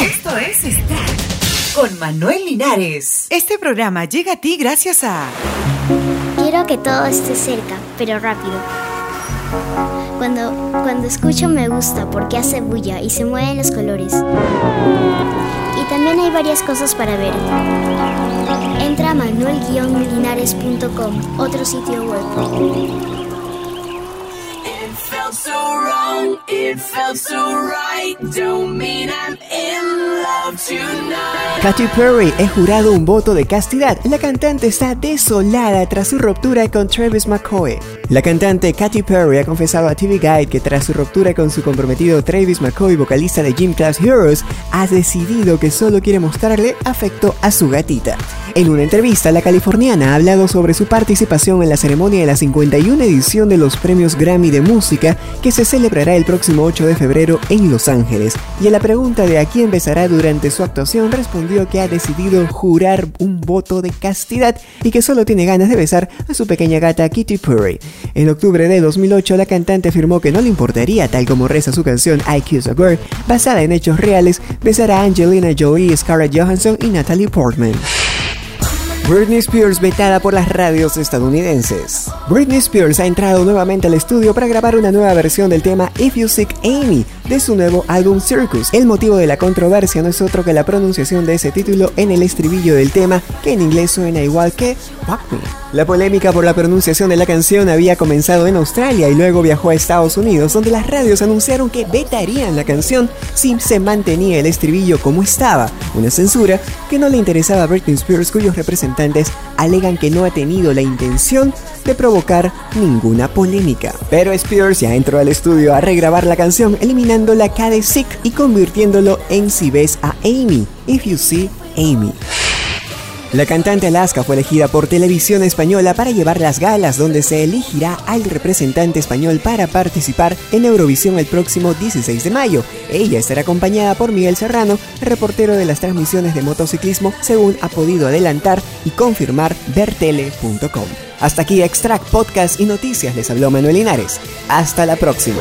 Esto es Start con Manuel Linares. Este programa llega a ti gracias a... Quiero que todo esté cerca, pero rápido. Cuando, cuando escucho me gusta porque hace bulla y se mueven los colores. Y también hay varias cosas para ver. Entra a manuel-linares.com, otro sitio web. Katy Perry ha jurado un voto de castidad. La cantante está desolada tras su ruptura con Travis McCoy. La cantante Katy Perry ha confesado a TV Guide que tras su ruptura con su comprometido Travis McCoy, vocalista de Gym Class Heroes, ha decidido que solo quiere mostrarle afecto a su gatita. En una entrevista, la californiana ha hablado sobre su participación en la ceremonia de la 51 edición de los premios Grammy de Música que se celebrará el próximo 8 de febrero en Los Ángeles. Y a la pregunta de a quién besará durante su actuación respondió que ha decidido jurar un voto de castidad y que solo tiene ganas de besar a su pequeña gata Kitty Perry. En octubre de 2008, la cantante afirmó que no le importaría, tal como reza su canción I Kiss a Girl, basada en hechos reales, besar a Angelina Jolie, Scarlett Johansson y Natalie Portman. Britney Spears vetada por las radios estadounidenses. Britney Spears ha entrado nuevamente al estudio para grabar una nueva versión del tema If You Seek Amy de su nuevo álbum Circus. El motivo de la controversia no es otro que la pronunciación de ese título en el estribillo del tema, que en inglés suena igual que Fuck Me. La polémica por la pronunciación de la canción había comenzado en Australia y luego viajó a Estados Unidos, donde las radios anunciaron que vetarían la canción si se mantenía el estribillo como estaba, una censura que no le interesaba a Britney Spears, cuyos representantes alegan que no ha tenido la intención de ninguna polémica. Pero Spears ya entró al estudio a regrabar la canción, eliminando la K Sick y convirtiéndolo en Si ves a Amy, If You See Amy. La cantante Alaska fue elegida por Televisión Española para llevar las galas donde se elegirá al representante español para participar en Eurovisión el próximo 16 de mayo. Ella estará acompañada por Miguel Serrano, reportero de las transmisiones de motociclismo, según ha podido adelantar y confirmar vertele.com. Hasta aquí Extract Podcast y Noticias, les habló Manuel Linares. Hasta la próxima.